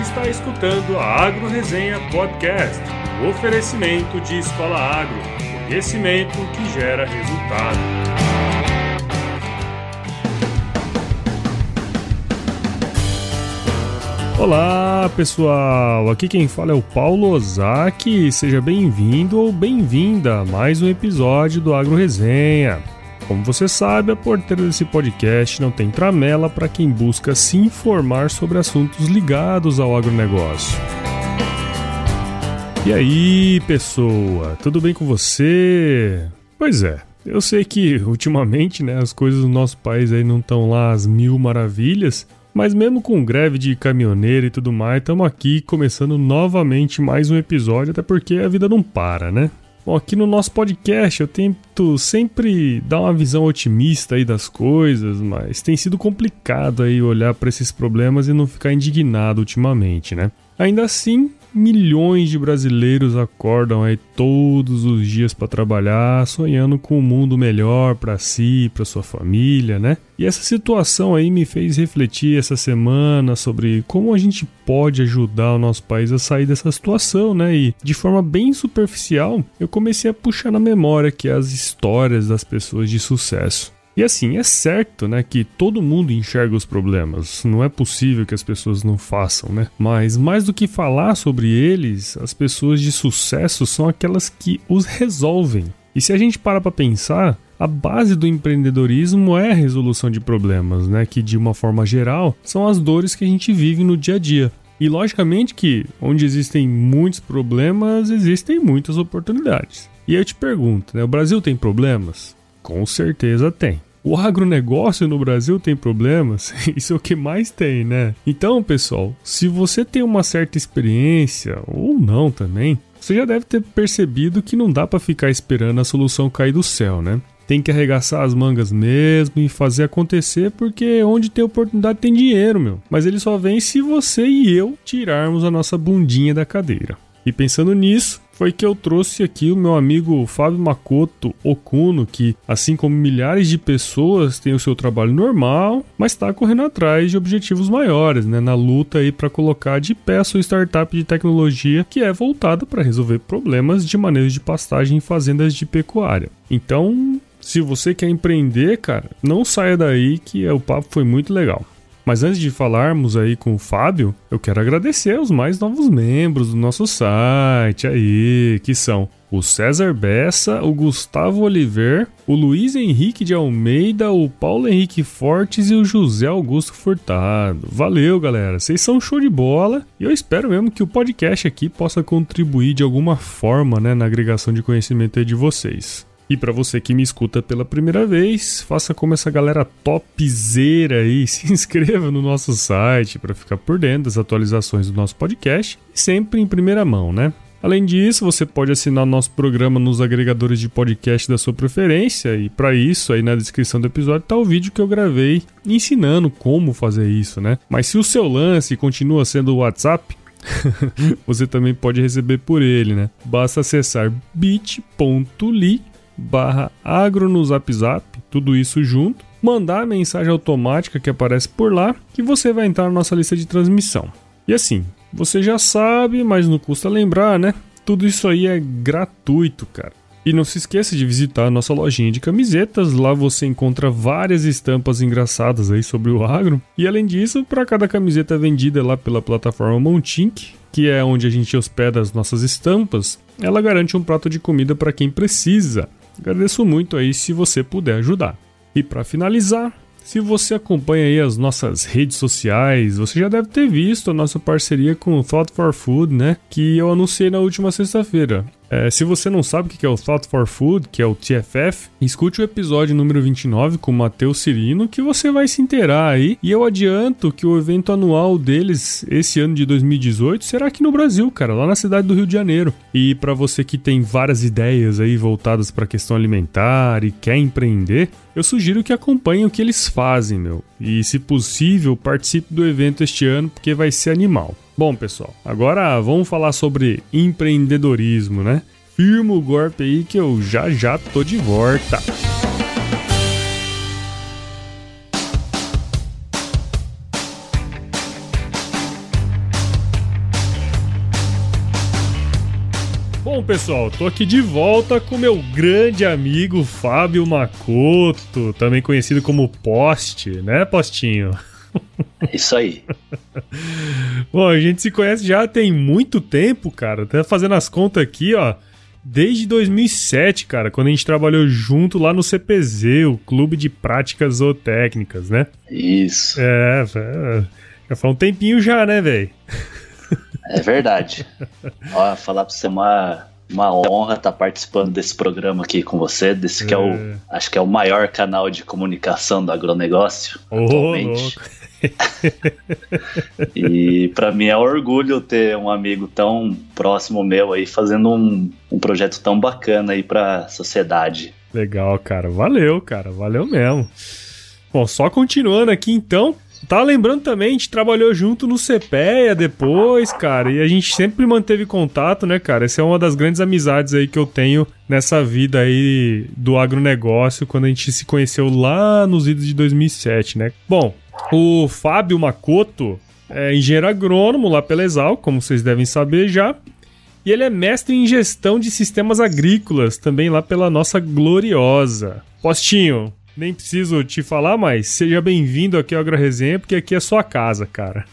está escutando a Agro Resenha Podcast, o oferecimento de Escola Agro, conhecimento que gera resultado. Olá pessoal, aqui quem fala é o Paulo Ozaki, seja bem-vindo ou bem-vinda a mais um episódio do Agro Resenha. Como você sabe, a porteira desse podcast não tem tramela para quem busca se informar sobre assuntos ligados ao agronegócio. E aí, pessoa, tudo bem com você? Pois é, eu sei que ultimamente, né, as coisas do nosso país aí não estão lá às mil maravilhas, mas mesmo com greve de caminhoneiro e tudo mais, estamos aqui começando novamente mais um episódio, até porque a vida não para, né? Bom, aqui no nosso podcast eu tento sempre dar uma visão otimista aí das coisas, mas tem sido complicado aí olhar para esses problemas e não ficar indignado ultimamente, né? Ainda assim, milhões de brasileiros acordam aí todos os dias para trabalhar, sonhando com um mundo melhor para si, para sua família, né? E essa situação aí me fez refletir essa semana sobre como a gente pode ajudar o nosso país a sair dessa situação, né? E de forma bem superficial, eu comecei a puxar na memória que as histórias das pessoas de sucesso. E assim, é certo, né, que todo mundo enxerga os problemas. Não é possível que as pessoas não façam, né? Mas mais do que falar sobre eles, as pessoas de sucesso são aquelas que os resolvem. E se a gente para para pensar, a base do empreendedorismo é a resolução de problemas, né, que de uma forma geral são as dores que a gente vive no dia a dia. E logicamente que onde existem muitos problemas, existem muitas oportunidades. E eu te pergunto, né, o Brasil tem problemas? Com certeza tem. O agronegócio no Brasil tem problemas? Isso é o que mais tem, né? Então, pessoal, se você tem uma certa experiência, ou não também, você já deve ter percebido que não dá para ficar esperando a solução cair do céu, né? Tem que arregaçar as mangas mesmo e fazer acontecer, porque onde tem oportunidade tem dinheiro, meu. Mas ele só vem se você e eu tirarmos a nossa bundinha da cadeira. E pensando nisso, foi que eu trouxe aqui o meu amigo Fábio Makoto Okuno, que, assim como milhares de pessoas, tem o seu trabalho normal, mas está correndo atrás de objetivos maiores, né, na luta aí para colocar de pé a sua startup de tecnologia que é voltada para resolver problemas de manejo de pastagem em fazendas de pecuária. Então, se você quer empreender, cara, não saia daí que o papo foi muito legal. Mas antes de falarmos aí com o Fábio, eu quero agradecer aos mais novos membros do nosso site aí, que são o César Bessa, o Gustavo Oliver, o Luiz Henrique de Almeida, o Paulo Henrique Fortes e o José Augusto Furtado. Valeu, galera. Vocês são show de bola e eu espero mesmo que o podcast aqui possa contribuir de alguma forma, né, na agregação de conhecimento de vocês. E para você que me escuta pela primeira vez, faça como essa galera topzera aí, se inscreva no nosso site para ficar por dentro das atualizações do nosso podcast sempre em primeira mão, né? Além disso, você pode assinar nosso programa nos agregadores de podcast da sua preferência e para isso, aí na descrição do episódio tá o vídeo que eu gravei ensinando como fazer isso, né? Mas se o seu lance continua sendo o WhatsApp, você também pode receber por ele, né? Basta acessar bit.ly barra agro no zap zap, tudo isso junto, mandar a mensagem automática que aparece por lá, que você vai entrar na nossa lista de transmissão. E assim, você já sabe, mas não custa lembrar, né? Tudo isso aí é gratuito, cara. E não se esqueça de visitar a nossa lojinha de camisetas, lá você encontra várias estampas engraçadas aí sobre o agro. E além disso, para cada camiseta vendida lá pela plataforma Montink, que é onde a gente hospeda as nossas estampas, ela garante um prato de comida para quem precisa. Agradeço muito aí se você puder ajudar. E para finalizar, se você acompanha aí as nossas redes sociais, você já deve ter visto a nossa parceria com o Thought for Food, né? Que eu anunciei na última sexta-feira. É, se você não sabe o que é o Thought for Food, que é o TFF, escute o episódio número 29 com o Matheus Cirino, que você vai se inteirar aí. E eu adianto que o evento anual deles, esse ano de 2018, será aqui no Brasil, cara, lá na cidade do Rio de Janeiro. E para você que tem várias ideias aí voltadas para a questão alimentar e quer empreender, eu sugiro que acompanhe o que eles fazem, meu. E, se possível, participe do evento este ano, porque vai ser animal. Bom, pessoal, agora vamos falar sobre empreendedorismo, né? Firma o golpe aí que eu já já tô de volta. Bom, pessoal, tô aqui de volta com meu grande amigo Fábio Macoto, também conhecido como Poste, né, Postinho? Isso aí. Bom, a gente se conhece já tem muito tempo, cara. Tá fazendo as contas aqui, ó. Desde 2007, cara, quando a gente trabalhou junto lá no CPZ, o Clube de Práticas Zootécnicas, né? Isso. É, é já faz um tempinho já, né, velho? É verdade. Ó, falar pra você uma, uma honra estar tá participando desse programa aqui com você, desse que é, é o, acho que é o maior canal de comunicação do agronegócio oh, atualmente. e para mim é um orgulho ter um amigo tão próximo meu aí fazendo um, um projeto tão bacana aí para a sociedade. Legal, cara. Valeu, cara. Valeu mesmo. Bom, só continuando aqui então, Tá lembrando também, a gente trabalhou junto no CPEA depois, cara, e a gente sempre manteve contato, né, cara? Essa é uma das grandes amizades aí que eu tenho nessa vida aí do agronegócio, quando a gente se conheceu lá nos idos de 2007, né? Bom, o Fábio Macoto é engenheiro agrônomo lá pela Exal, como vocês devem saber já. E ele é mestre em gestão de sistemas agrícolas, também lá pela nossa gloriosa. Postinho, nem preciso te falar, mas seja bem-vindo aqui ao AgroResenha, porque aqui é sua casa, cara.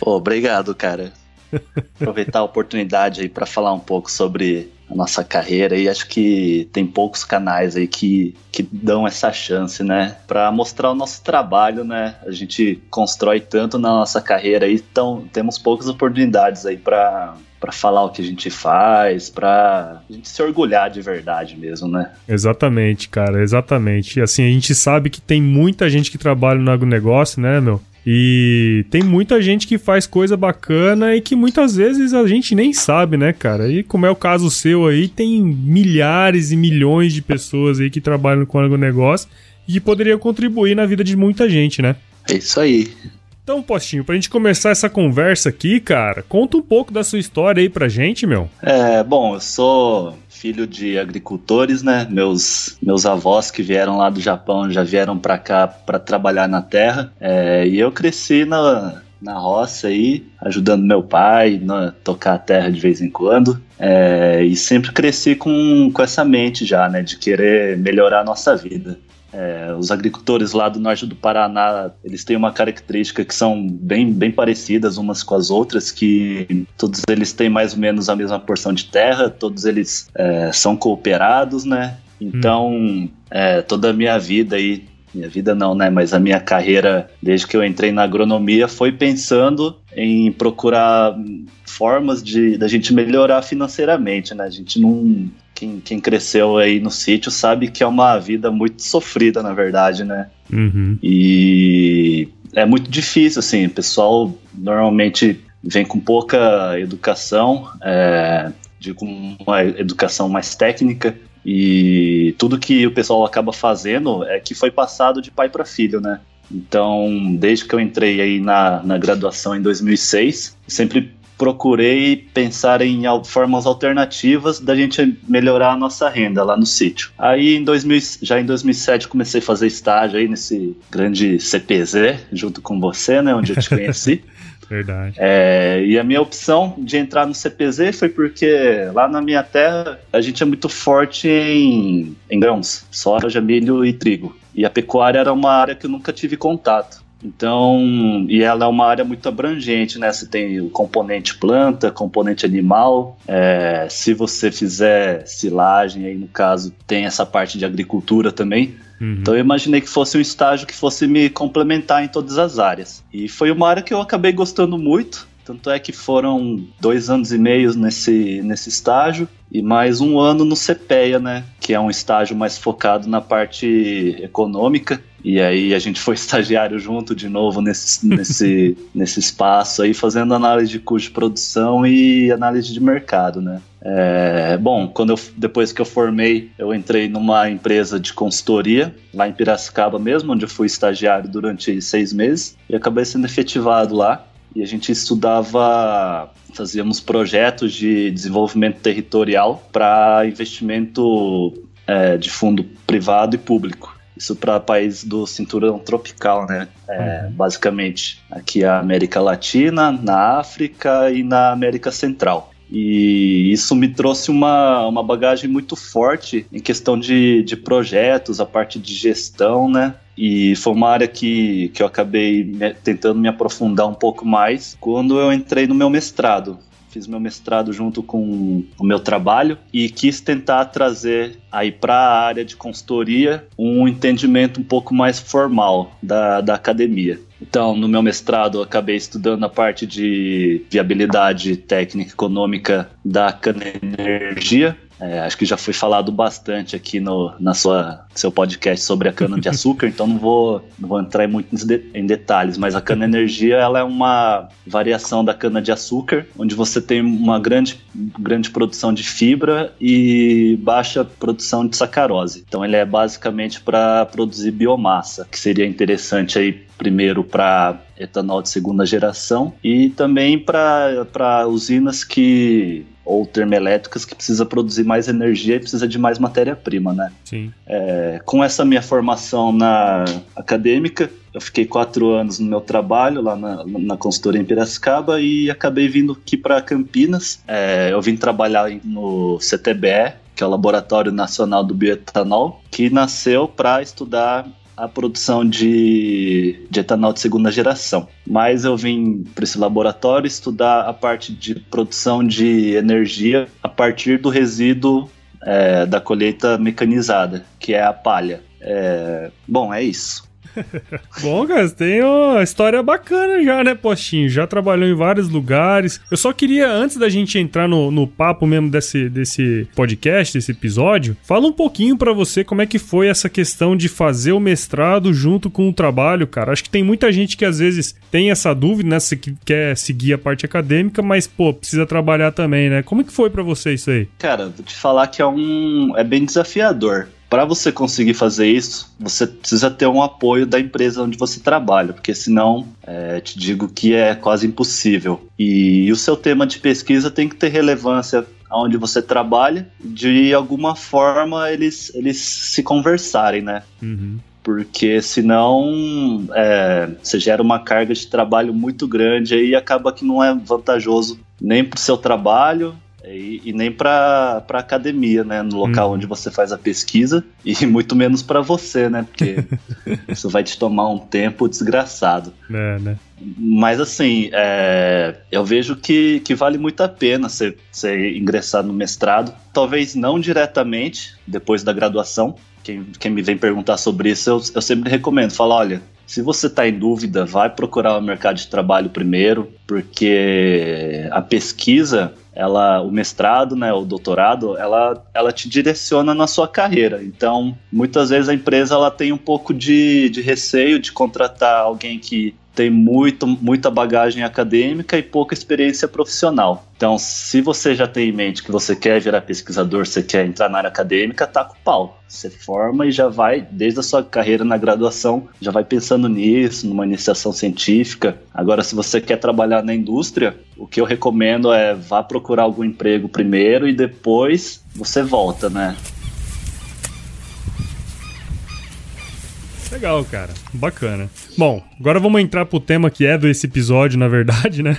obrigado, cara. Aproveitar a oportunidade aí para falar um pouco sobre a nossa carreira e acho que tem poucos canais aí que, que dão essa chance, né? Para mostrar o nosso trabalho, né? A gente constrói tanto na nossa carreira aí, então temos poucas oportunidades aí para para falar o que a gente faz, para a gente se orgulhar de verdade mesmo, né? Exatamente, cara, exatamente. E assim, a gente sabe que tem muita gente que trabalha no agronegócio, né, meu? E tem muita gente que faz coisa bacana e que muitas vezes a gente nem sabe, né, cara? E como é o caso seu aí, tem milhares e milhões de pessoas aí que trabalham com agronegócio e que poderiam contribuir na vida de muita gente, né? É isso aí. Então, Postinho, pra gente começar essa conversa aqui, cara, conta um pouco da sua história aí pra gente, meu. É, bom, eu sou filho de agricultores, né? Meus, meus avós que vieram lá do Japão já vieram para cá para trabalhar na terra. É, e eu cresci na, na roça aí, ajudando meu pai a tocar a terra de vez em quando. É, e sempre cresci com, com essa mente já, né? De querer melhorar a nossa vida. É, os agricultores lá do norte do Paraná, eles têm uma característica que são bem, bem parecidas umas com as outras, que todos eles têm mais ou menos a mesma porção de terra, todos eles é, são cooperados, né? Então, hum. é, toda a minha vida aí, minha vida não, né? Mas a minha carreira, desde que eu entrei na agronomia, foi pensando em procurar formas de da gente melhorar financeiramente, né? A gente não quem, quem cresceu aí no sítio sabe que é uma vida muito sofrida, na verdade, né? Uhum. E é muito difícil, assim. O pessoal normalmente vem com pouca educação, é, de com uma educação mais técnica. E tudo que o pessoal acaba fazendo é que foi passado de pai para filho, né? Então, desde que eu entrei aí na, na graduação em 2006, sempre procurei pensar em formas alternativas da gente melhorar a nossa renda lá no sítio. Aí em 2000, já em 2007 comecei a fazer estágio aí nesse grande CPZ junto com você, né, onde eu te conheci. Verdade. É, e a minha opção de entrar no CPZ foi porque lá na minha terra a gente é muito forte em, em grãos, soja, milho e trigo. E a pecuária era uma área que eu nunca tive contato. Então, e ela é uma área muito abrangente, né? Você tem o componente planta, componente animal. É, se você fizer silagem, aí no caso tem essa parte de agricultura também. Uhum. Então eu imaginei que fosse um estágio que fosse me complementar em todas as áreas. E foi uma área que eu acabei gostando muito. Tanto é que foram dois anos e meio nesse, nesse estágio e mais um ano no CPEA, né? Que é um estágio mais focado na parte econômica. E aí a gente foi estagiário junto de novo nesse, nesse, nesse espaço aí, fazendo análise de custo de produção e análise de mercado, né? É, bom, quando eu, depois que eu formei, eu entrei numa empresa de consultoria lá em Piracicaba mesmo, onde eu fui estagiário durante seis meses e acabei sendo efetivado lá e a gente estudava, fazíamos projetos de desenvolvimento territorial para investimento é, de fundo privado e público. Isso para países do cinturão tropical, né? É, uhum. Basicamente, aqui a América Latina, na África e na América Central. E isso me trouxe uma, uma bagagem muito forte em questão de, de projetos, a parte de gestão, né? E foi uma área que, que eu acabei me, tentando me aprofundar um pouco mais quando eu entrei no meu mestrado fiz meu mestrado junto com o meu trabalho e quis tentar trazer aí para a área de consultoria um entendimento um pouco mais formal da, da academia. Então, no meu mestrado, acabei estudando a parte de viabilidade técnica econômica da cana energia, é, acho que já foi falado bastante aqui no na sua seu podcast sobre a cana de açúcar, então não vou, não vou entrar muito em detalhes, mas a cana energia ela é uma variação da cana de açúcar, onde você tem uma grande, grande produção de fibra e baixa produção de sacarose. Então ele é basicamente para produzir biomassa, que seria interessante aí primeiro para etanol de segunda geração e também para usinas que ou termoelétricas que precisa produzir mais energia e precisa de mais matéria-prima, né? Sim. É, com essa minha formação na acadêmica, eu fiquei quatro anos no meu trabalho lá na, na consultoria em Piracicaba e acabei vindo aqui para Campinas. É, eu vim trabalhar no CTBE, que é o Laboratório Nacional do Bioetanol, que nasceu para estudar a produção de, de etanol de segunda geração. Mas eu vim para esse laboratório estudar a parte de produção de energia a partir do resíduo é, da colheita mecanizada, que é a palha. É, bom, é isso. Bom, cara, tem uma história bacana já, né, Postinho? Já trabalhou em vários lugares. Eu só queria, antes da gente entrar no, no papo mesmo desse, desse podcast, desse episódio, fala um pouquinho para você como é que foi essa questão de fazer o mestrado junto com o trabalho, cara. Acho que tem muita gente que às vezes tem essa dúvida, né, se quer seguir a parte acadêmica, mas, pô, precisa trabalhar também, né? Como é que foi para você isso aí? Cara, vou te falar que é um... é bem desafiador para você conseguir fazer isso, você precisa ter um apoio da empresa onde você trabalha, porque senão, é, te digo que é quase impossível. E, e o seu tema de pesquisa tem que ter relevância onde você trabalha, de alguma forma eles, eles se conversarem, né? Uhum porque senão é, você gera uma carga de trabalho muito grande e acaba que não é vantajoso nem para o seu trabalho e, e nem para academia, né? No local hum. onde você faz a pesquisa, e muito menos para você, né? Porque isso vai te tomar um tempo desgraçado. É, né? Mas assim, é, eu vejo que, que vale muito a pena você, você ingressar no mestrado. Talvez não diretamente depois da graduação. Quem, quem me vem perguntar sobre isso, eu, eu sempre recomendo. Fala, olha, se você está em dúvida, vai procurar o mercado de trabalho primeiro, porque a pesquisa ela, o mestrado, né, o doutorado, ela, ela te direciona na sua carreira. Então, muitas vezes a empresa ela tem um pouco de, de receio de contratar alguém que tem muito, muita bagagem acadêmica e pouca experiência profissional. Então, se você já tem em mente que você quer virar pesquisador, você quer entrar na área acadêmica, tá com pau. Você forma e já vai, desde a sua carreira na graduação, já vai pensando nisso, numa iniciação científica. Agora, se você quer trabalhar na indústria, o que eu recomendo é vá procurar algum emprego primeiro e depois você volta, né? Legal, cara. Bacana. Bom, agora vamos entrar pro tema que é desse episódio, na verdade, né?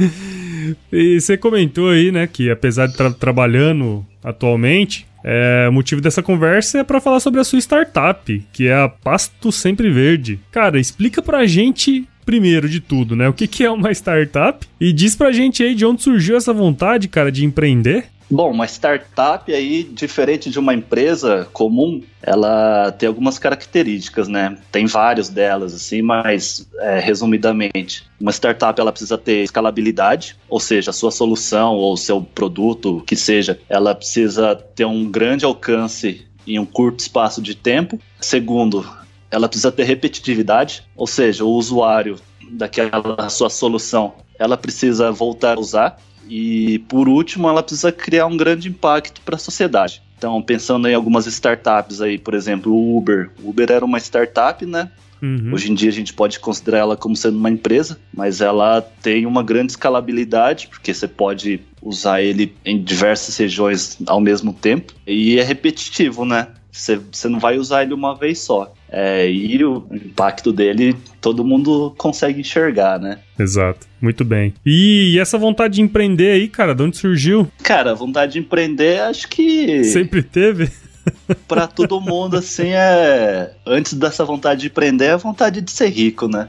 e você comentou aí, né, que apesar de estar tra trabalhando atualmente, é, o motivo dessa conversa é para falar sobre a sua startup, que é a Pasto Sempre Verde. Cara, explica pra gente primeiro de tudo, né? O que, que é uma startup? E diz pra gente aí de onde surgiu essa vontade, cara, de empreender. Bom, uma startup aí, diferente de uma empresa comum, ela tem algumas características, né? Tem várias delas, assim, mas é, resumidamente, uma startup ela precisa ter escalabilidade, ou seja, a sua solução ou seu produto, que seja, ela precisa ter um grande alcance em um curto espaço de tempo. Segundo, ela precisa ter repetitividade, ou seja, o usuário daquela sua solução, ela precisa voltar a usar. E por último, ela precisa criar um grande impacto para a sociedade. Então, pensando em algumas startups aí, por exemplo, o Uber. O Uber era uma startup, né? Uhum. Hoje em dia a gente pode considerar ela como sendo uma empresa, mas ela tem uma grande escalabilidade, porque você pode usar ele em diversas regiões ao mesmo tempo, e é repetitivo, né? Você, você não vai usar ele uma vez só. É, e o impacto dele todo mundo consegue enxergar, né? Exato, muito bem. E essa vontade de empreender aí, cara, de onde surgiu? Cara, a vontade de empreender, acho que. Sempre teve? para todo mundo, assim, é. Antes dessa vontade de empreender, é a vontade de ser rico, né?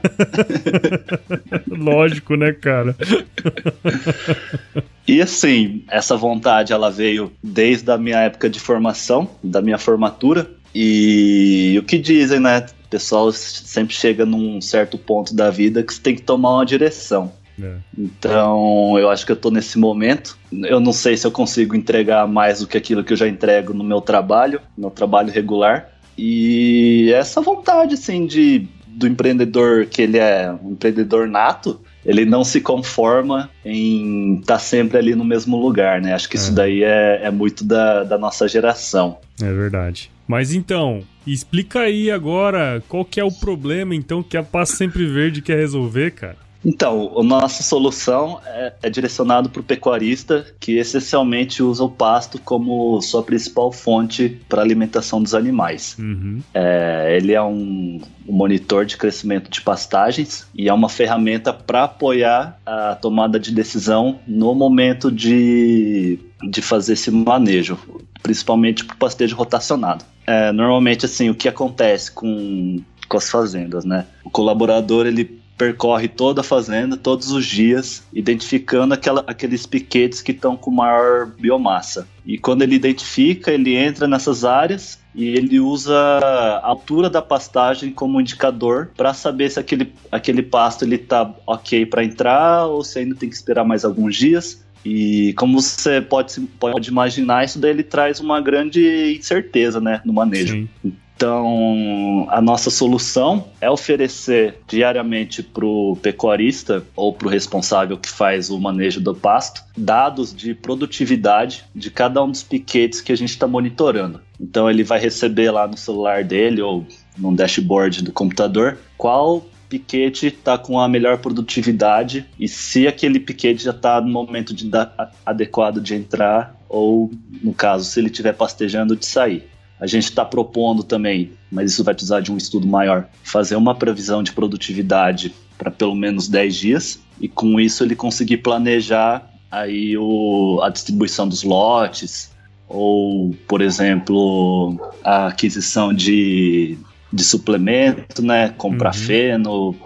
Lógico, né, cara? E assim, essa vontade ela veio desde a minha época de formação, da minha formatura. E o que dizem, né? O pessoal sempre chega num certo ponto da vida que você tem que tomar uma direção. É. Então, eu acho que eu tô nesse momento. Eu não sei se eu consigo entregar mais do que aquilo que eu já entrego no meu trabalho, no meu trabalho regular. E essa vontade, assim, de, do empreendedor que ele é um empreendedor nato, ele não se conforma em estar tá sempre ali no mesmo lugar, né? Acho que é. isso daí é, é muito da, da nossa geração. É verdade. Mas então, explica aí agora qual que é o problema, então, que a Paz Sempre Verde quer resolver, cara. Então, a nossa solução é, é direcionado para o pecuarista que essencialmente usa o pasto como sua principal fonte para alimentação dos animais. Uhum. É, ele é um, um, monitor de crescimento de pastagens e é uma ferramenta para apoiar a tomada de decisão no momento de, de fazer esse manejo, principalmente para o pastejo rotacionado. É, normalmente, assim, o que acontece com, com as fazendas, né? O colaborador ele percorre toda a fazenda todos os dias, identificando aquela, aqueles piquetes que estão com maior biomassa. E quando ele identifica, ele entra nessas áreas e ele usa a altura da pastagem como indicador para saber se aquele, aquele pasto ele tá ok para entrar ou se ainda tem que esperar mais alguns dias. E como você pode, pode imaginar, isso daí ele traz uma grande incerteza né, no manejo. Sim. Então, a nossa solução é oferecer diariamente para o pecuarista ou para o responsável que faz o manejo do pasto dados de produtividade de cada um dos piquetes que a gente está monitorando. Então, ele vai receber lá no celular dele ou no dashboard do computador qual piquete está com a melhor produtividade e se aquele piquete já está no momento de adequado de entrar ou, no caso, se ele estiver pastejando, de sair. A gente está propondo também, mas isso vai precisar de um estudo maior, fazer uma previsão de produtividade para pelo menos 10 dias e com isso ele conseguir planejar aí o, a distribuição dos lotes ou, por exemplo, a aquisição de, de suplemento, né, comprar uhum. feno,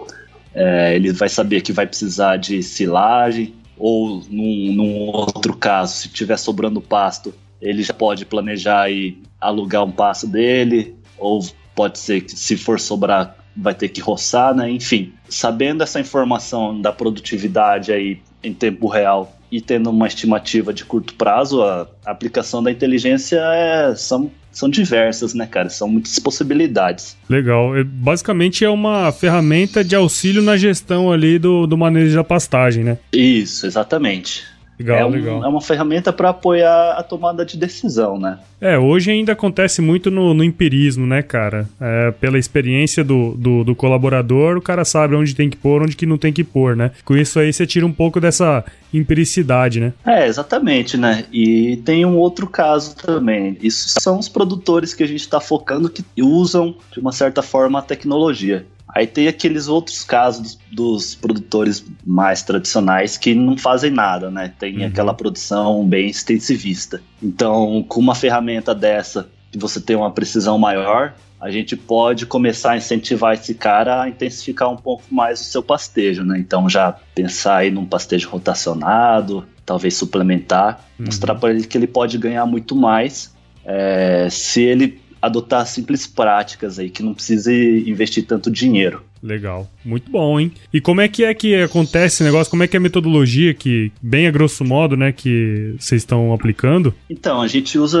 é, ele vai saber que vai precisar de silagem ou num, num outro caso, se tiver sobrando pasto, ele já pode planejar e alugar um passo dele, ou pode ser que se for sobrar vai ter que roçar, né? Enfim, sabendo essa informação da produtividade aí em tempo real e tendo uma estimativa de curto prazo, a aplicação da inteligência é, são, são diversas, né, cara? São muitas possibilidades. Legal. É, basicamente é uma ferramenta de auxílio na gestão ali do, do manejo da pastagem, né? Isso, exatamente. Legal, é, um, legal. é uma ferramenta para apoiar a tomada de decisão, né? É, hoje ainda acontece muito no, no empirismo, né, cara? É, pela experiência do, do, do, colaborador, o cara sabe onde tem que pôr, onde que não tem que pôr, né? Com isso aí você tira um pouco dessa empiricidade, né? É, exatamente, né? E tem um outro caso também. Isso são os produtores que a gente está focando que usam, de uma certa forma, a tecnologia. Aí tem aqueles outros casos dos, dos, produtores mais tradicionais que não fazem nada, né? Tem uhum. aquela produção bem extensivista. Então, com uma ferramenta dessa, que você tem uma precisão maior, a gente pode começar a incentivar esse cara a intensificar um pouco mais o seu pastejo, né? Então já pensar aí num pastejo rotacionado, talvez suplementar, uhum. mostrar para ele que ele pode ganhar muito mais é, se ele adotar simples práticas aí, que não precise investir tanto dinheiro. Legal, muito bom, hein? E como é que é que acontece esse negócio? Como é que é a metodologia que, bem a grosso modo, né, que vocês estão aplicando? Então, a gente usa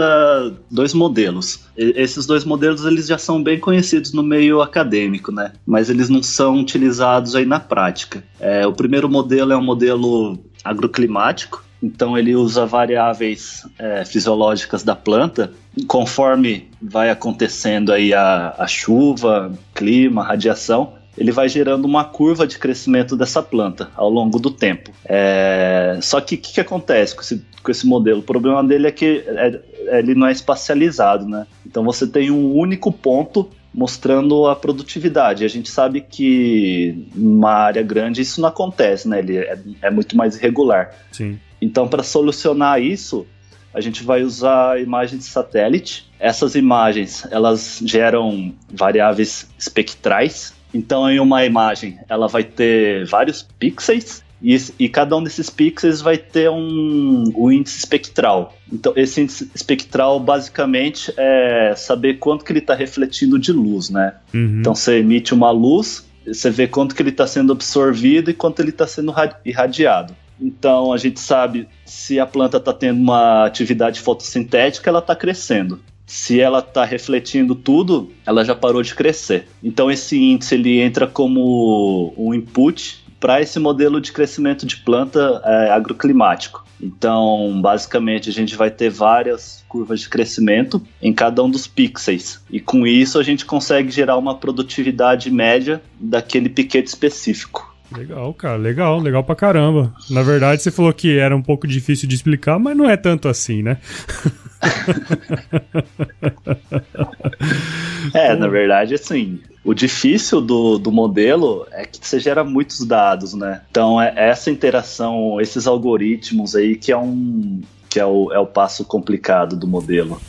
dois modelos. E esses dois modelos, eles já são bem conhecidos no meio acadêmico, né? Mas eles não são utilizados aí na prática. É, o primeiro modelo é um modelo agroclimático, então ele usa variáveis é, fisiológicas da planta. Conforme vai acontecendo aí a, a chuva, clima, radiação, ele vai gerando uma curva de crescimento dessa planta ao longo do tempo. É... Só que o que, que, acontece com esse, com esse modelo? O problema dele é que é, ele não é espacializado, né? Então você tem um único ponto mostrando a produtividade. A gente sabe que numa área grande isso não acontece, né? Ele é, é muito mais irregular. Sim. Então, para solucionar isso, a gente vai usar imagens de satélite. Essas imagens, elas geram variáveis espectrais. Então, em uma imagem, ela vai ter vários pixels e, e, cada um desses pixels vai ter um, um, índice espectral. Então, esse índice espectral basicamente é saber quanto que ele está refletindo de luz, né? Uhum. Então, você emite uma luz, você vê quanto que ele está sendo absorvido e quanto ele está sendo irradiado. Então, a gente sabe se a planta está tendo uma atividade fotossintética, ela está crescendo. Se ela está refletindo tudo, ela já parou de crescer. Então, esse índice ele entra como um input para esse modelo de crescimento de planta é, agroclimático. Então, basicamente, a gente vai ter várias curvas de crescimento em cada um dos pixels. E com isso, a gente consegue gerar uma produtividade média daquele piquete específico. Legal, cara, legal, legal pra caramba. Na verdade, você falou que era um pouco difícil de explicar, mas não é tanto assim, né? é, na verdade, assim, o difícil do, do modelo é que você gera muitos dados, né? Então, é essa interação, esses algoritmos aí que é um que é o, é o passo complicado do modelo.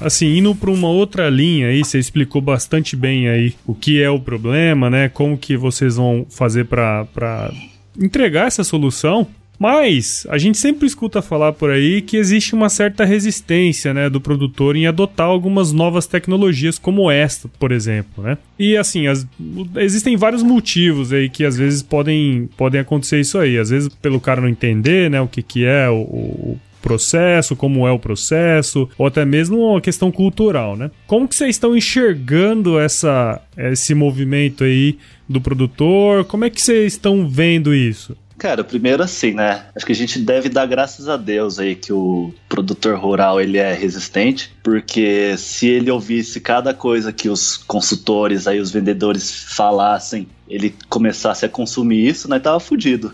Assim, indo para uma outra linha aí, você explicou bastante bem aí o que é o problema, né? Como que vocês vão fazer para entregar essa solução. Mas a gente sempre escuta falar por aí que existe uma certa resistência, né, do produtor em adotar algumas novas tecnologias como esta, por exemplo, né? E assim, as, existem vários motivos aí que às vezes podem, podem acontecer isso aí. Às vezes pelo cara não entender, né, o que que é o, o processo, como é o processo, ou até mesmo uma questão cultural, né? Como que vocês estão enxergando essa, esse movimento aí do produtor? Como é que vocês estão vendo isso? Cara, primeiro assim, né? Acho que a gente deve dar graças a Deus aí que o produtor rural ele é resistente, porque se ele ouvisse cada coisa que os consultores aí, os vendedores falassem, ele começasse a consumir isso, nós tava fudido.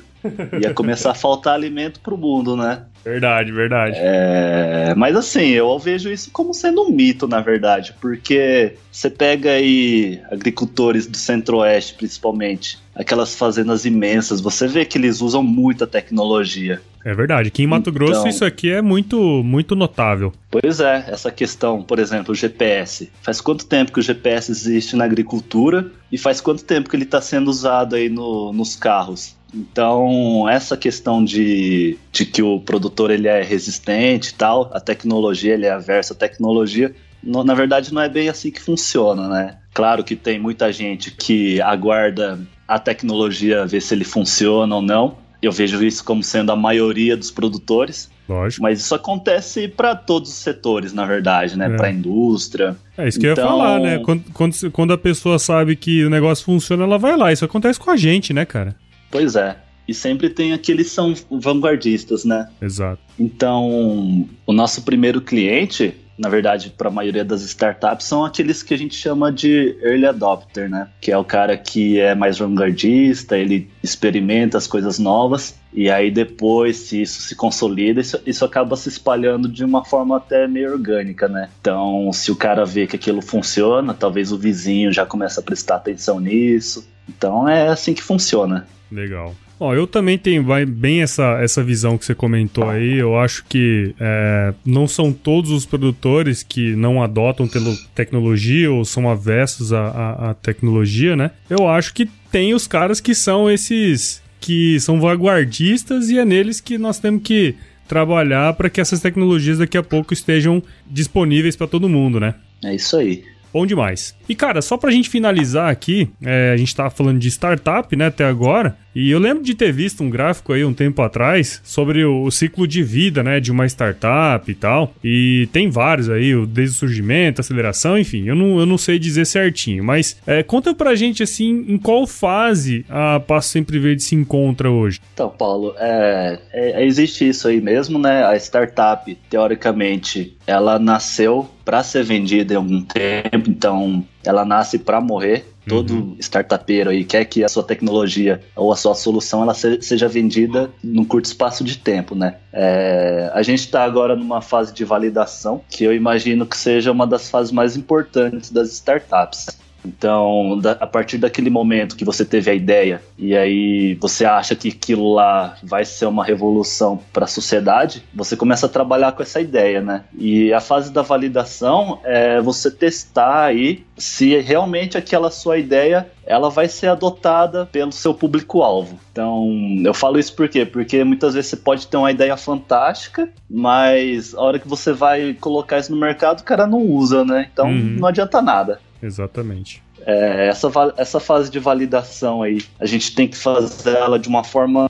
Ia começar a faltar alimento pro mundo, né? Verdade, verdade. É, mas assim, eu vejo isso como sendo um mito, na verdade, porque você pega aí agricultores do centro-oeste, principalmente, aquelas fazendas imensas, você vê que eles usam muita tecnologia. É verdade. Aqui em Mato Grosso então, isso aqui é muito, muito notável. Pois é, essa questão, por exemplo, o GPS. Faz quanto tempo que o GPS existe na agricultura e faz quanto tempo que ele está sendo usado aí no, nos carros? Então, essa questão de, de que o produtor ele é resistente e tal, a tecnologia, ele é averso à tecnologia, no, na verdade não é bem assim que funciona, né? Claro que tem muita gente que aguarda a tecnologia ver se ele funciona ou não. Eu vejo isso como sendo a maioria dos produtores. Lógico. Mas isso acontece para todos os setores, na verdade, né? É. Para a indústria. É isso que então... eu ia então falar, né? Quando, quando, quando a pessoa sabe que o negócio funciona, ela vai lá. Isso acontece com a gente, né, cara? Pois é. E sempre tem aqueles que são vanguardistas, né? Exato. Então, o nosso primeiro cliente, na verdade, para a maioria das startups, são aqueles que a gente chama de early adopter, né? Que é o cara que é mais vanguardista, ele experimenta as coisas novas, e aí depois, se isso se consolida, isso, isso acaba se espalhando de uma forma até meio orgânica, né? Então, se o cara vê que aquilo funciona, talvez o vizinho já comece a prestar atenção nisso. Então, é assim que funciona. Legal. Ó, eu também tenho bem essa, essa visão que você comentou aí. Eu acho que é, não são todos os produtores que não adotam tecnologia ou são avessos à, à, tecnologia, né? Eu acho que tem os caras que são esses que são vanguardistas e é neles que nós temos que trabalhar para que essas tecnologias daqui a pouco estejam disponíveis para todo mundo, né? É isso aí. Bom demais. E cara, só pra gente finalizar aqui, é, a gente tava falando de startup, né, até agora. E eu lembro de ter visto um gráfico aí um tempo atrás sobre o, ciclo de vida, né, de uma startup e tal. E tem vários aí, desde o surgimento, aceleração, enfim, eu não, eu não sei dizer certinho. Mas é, conta pra gente, assim, em qual fase a Passo Sempre Verde se encontra hoje. Então, Paulo, é, é, existe isso aí mesmo, né? A startup, teoricamente, ela nasceu para ser vendida em algum tempo, então ela nasce para morrer Todo uhum. startupeiro aí quer que a sua tecnologia ou a sua solução ela seja vendida num curto espaço de tempo, né? É, a gente está agora numa fase de validação que eu imagino que seja uma das fases mais importantes das startups. Então, da, a partir daquele momento que você teve a ideia e aí você acha que aquilo lá vai ser uma revolução para a sociedade, você começa a trabalhar com essa ideia, né? E a fase da validação é você testar aí se realmente aquela sua ideia ela vai ser adotada pelo seu público-alvo. Então, eu falo isso por quê? Porque muitas vezes você pode ter uma ideia fantástica, mas a hora que você vai colocar isso no mercado, o cara não usa, né? Então, uhum. não adianta nada. Exatamente. É, essa, essa fase de validação aí, a gente tem que fazer ela de uma forma,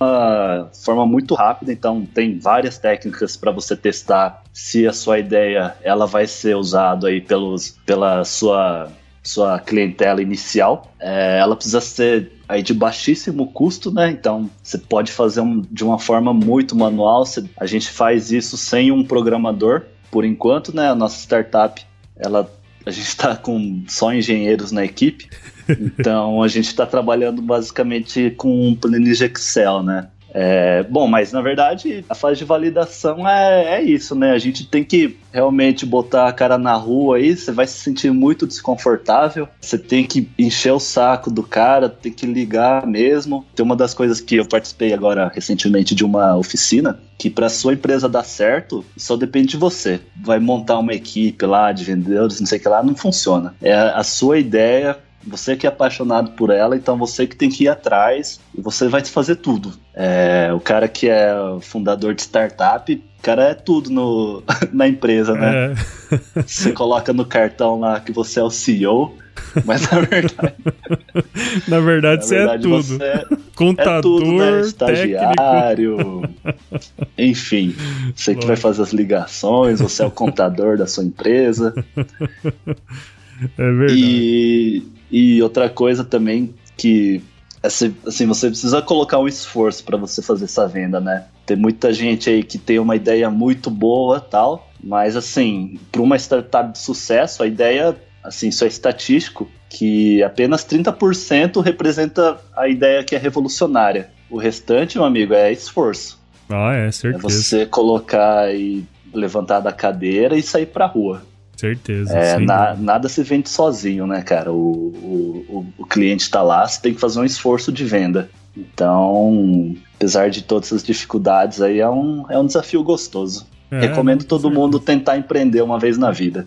forma muito rápida, então tem várias técnicas para você testar se a sua ideia ela vai ser usada aí pelos, pela sua, sua clientela inicial. É, ela precisa ser aí de baixíssimo custo, né? Então você pode fazer um, de uma forma muito manual. A gente faz isso sem um programador. Por enquanto, né? A nossa startup ela a gente está com só engenheiros na equipe, então a gente está trabalhando basicamente com um planilha Excel, né? É, bom, mas na verdade a fase de validação é, é, isso, né? A gente tem que realmente botar a cara na rua aí, você vai se sentir muito desconfortável, você tem que encher o saco do cara, tem que ligar mesmo. Tem uma das coisas que eu participei agora recentemente de uma oficina, que para sua empresa dar certo, só depende de você. Vai montar uma equipe lá de vendedores, não sei o que lá, não funciona. É a sua ideia você que é apaixonado por ela, então você que tem que ir atrás e você vai fazer tudo. É, o cara que é fundador de startup, o cara é tudo no, na empresa, né? É. Você coloca no cartão lá que você é o CEO, mas na verdade. na verdade, na você é tudo. Você é, Contador, é tudo, né? estagiário. enfim, você que vai fazer as ligações, você é o contador da sua empresa. É verdade. E e outra coisa também que assim, você precisa colocar um esforço para você fazer essa venda, né? Tem muita gente aí que tem uma ideia muito boa, tal, mas assim, para uma startup de sucesso, a ideia, assim, isso é estatístico, que apenas 30% representa a ideia que é revolucionária. O restante, meu amigo, é esforço. Ah, é, certeza. É você colocar e levantar da cadeira e sair pra rua. Certeza. É, na, nada se vende sozinho, né, cara? O, o, o cliente está lá, você tem que fazer um esforço de venda. Então, apesar de todas as dificuldades, aí é um, é um desafio gostoso. É, Recomendo todo mundo tentar empreender uma vez na vida.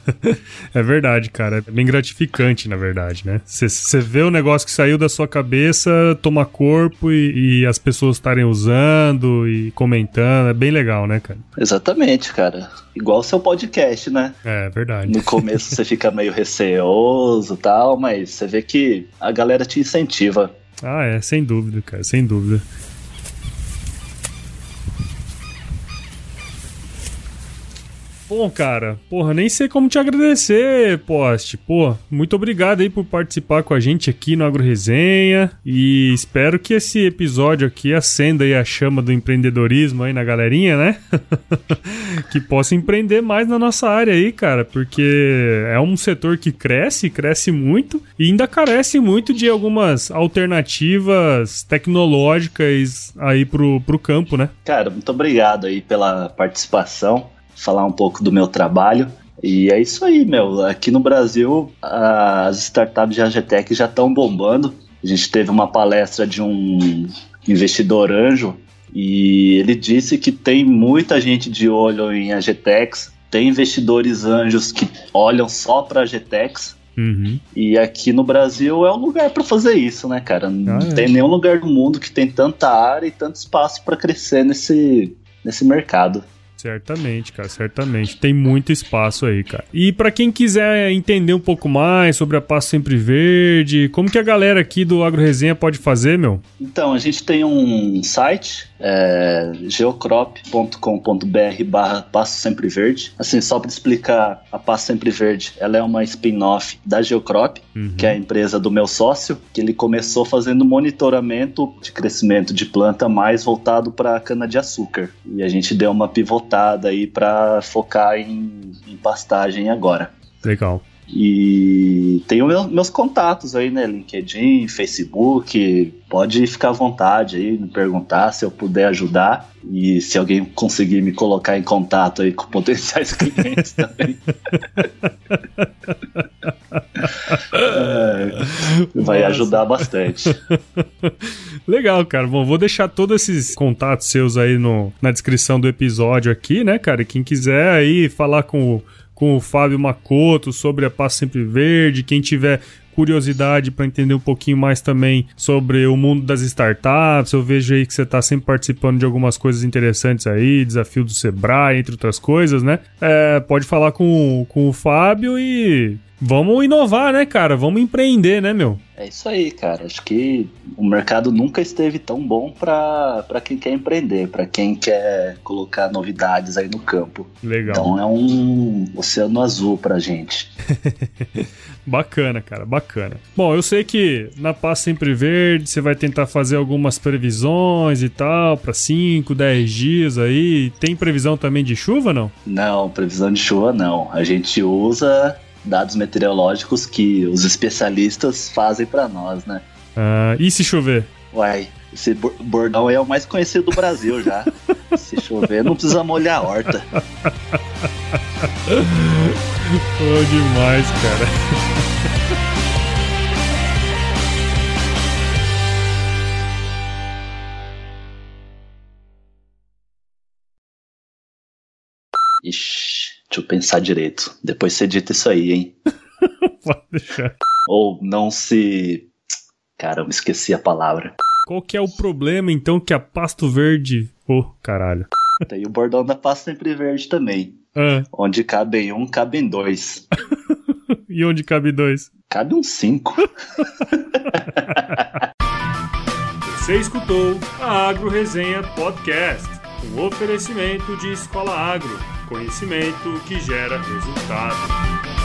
é verdade, cara. É bem gratificante, na verdade, né? Você vê o negócio que saiu da sua cabeça, toma corpo e, e as pessoas estarem usando e comentando. É bem legal, né, cara? Exatamente, cara. Igual o seu podcast, né? É, verdade. No começo você fica meio receoso e tal, mas você vê que a galera te incentiva. Ah, é, sem dúvida, cara, sem dúvida. Bom, cara, porra, nem sei como te agradecer, Poste. Pô, muito obrigado aí por participar com a gente aqui no Agro Resenha e espero que esse episódio aqui acenda aí a chama do empreendedorismo aí na galerinha, né? que possa empreender mais na nossa área aí, cara, porque é um setor que cresce, cresce muito e ainda carece muito de algumas alternativas tecnológicas aí pro, pro campo, né? Cara, muito obrigado aí pela participação falar um pouco do meu trabalho. E é isso aí, meu. Aqui no Brasil, as startups de AGTEC já estão bombando. A gente teve uma palestra de um investidor anjo e ele disse que tem muita gente de olho em AGTEX, tem investidores anjos que olham só para AGTEX. Uhum. E aqui no Brasil é o lugar para fazer isso, né, cara? Não ah, é. tem nenhum lugar do mundo que tem tanta área e tanto espaço para crescer nesse, nesse mercado. Certamente, cara, certamente. Tem muito espaço aí, cara. E para quem quiser entender um pouco mais sobre a Passo Sempre Verde, como que a galera aqui do Agro Resenha pode fazer, meu? Então, a gente tem um site, é, geocrop.com.br barra Passo Sempre Verde. Assim, só para explicar, a Passo Sempre Verde, ela é uma spin-off da Geocrop, uhum. que é a empresa do meu sócio, que ele começou fazendo monitoramento de crescimento de planta mais voltado para cana-de-açúcar. E a gente deu uma pivotada voltada aí para focar em, em pastagem agora. Legal. E tenho meu, meus contatos aí, né? LinkedIn, Facebook. Pode ficar à vontade aí, me perguntar se eu puder ajudar. E se alguém conseguir me colocar em contato aí com potenciais clientes também. é, vai Nossa. ajudar bastante. Legal, cara. Bom, vou deixar todos esses contatos seus aí no, na descrição do episódio aqui, né, cara? Quem quiser aí falar com o com o Fábio Macoto sobre a Paz Sempre Verde. Quem tiver curiosidade para entender um pouquinho mais também sobre o mundo das startups. Eu vejo aí que você está sempre participando de algumas coisas interessantes aí, desafio do Sebrae, entre outras coisas, né? É, pode falar com, com o Fábio e vamos inovar, né, cara? Vamos empreender, né, meu? É isso aí, cara. Acho que o mercado nunca esteve tão bom para quem quer empreender, para quem quer colocar novidades aí no campo. Legal. Então é um oceano azul pra gente. bacana, cara, bacana. Bom, eu sei que na Paz Sempre Verde você vai tentar fazer algumas previsões e tal para 5, 10 dias aí. Tem previsão também de chuva não? Não, previsão de chuva não. A gente usa dados meteorológicos que os especialistas fazem para nós, né? Ah, e se chover? Uai, esse bordão aí é o mais conhecido do Brasil já. se chover, não precisa molhar a horta. Pô, demais, cara. pensar direito. Depois você dita isso aí, hein? Pode deixar. Ou não se. Caramba, esqueci a palavra. Qual que é o problema, então, que a Pasto Verde. Ô, oh, caralho. Tem o bordão da Pasto Sempre Verde também. Ah. Onde cabem um, cabem dois. e onde cabe dois? Cabe uns cinco. Você escutou a Agro Resenha Podcast, um oferecimento de Escola Agro conhecimento que gera resultado.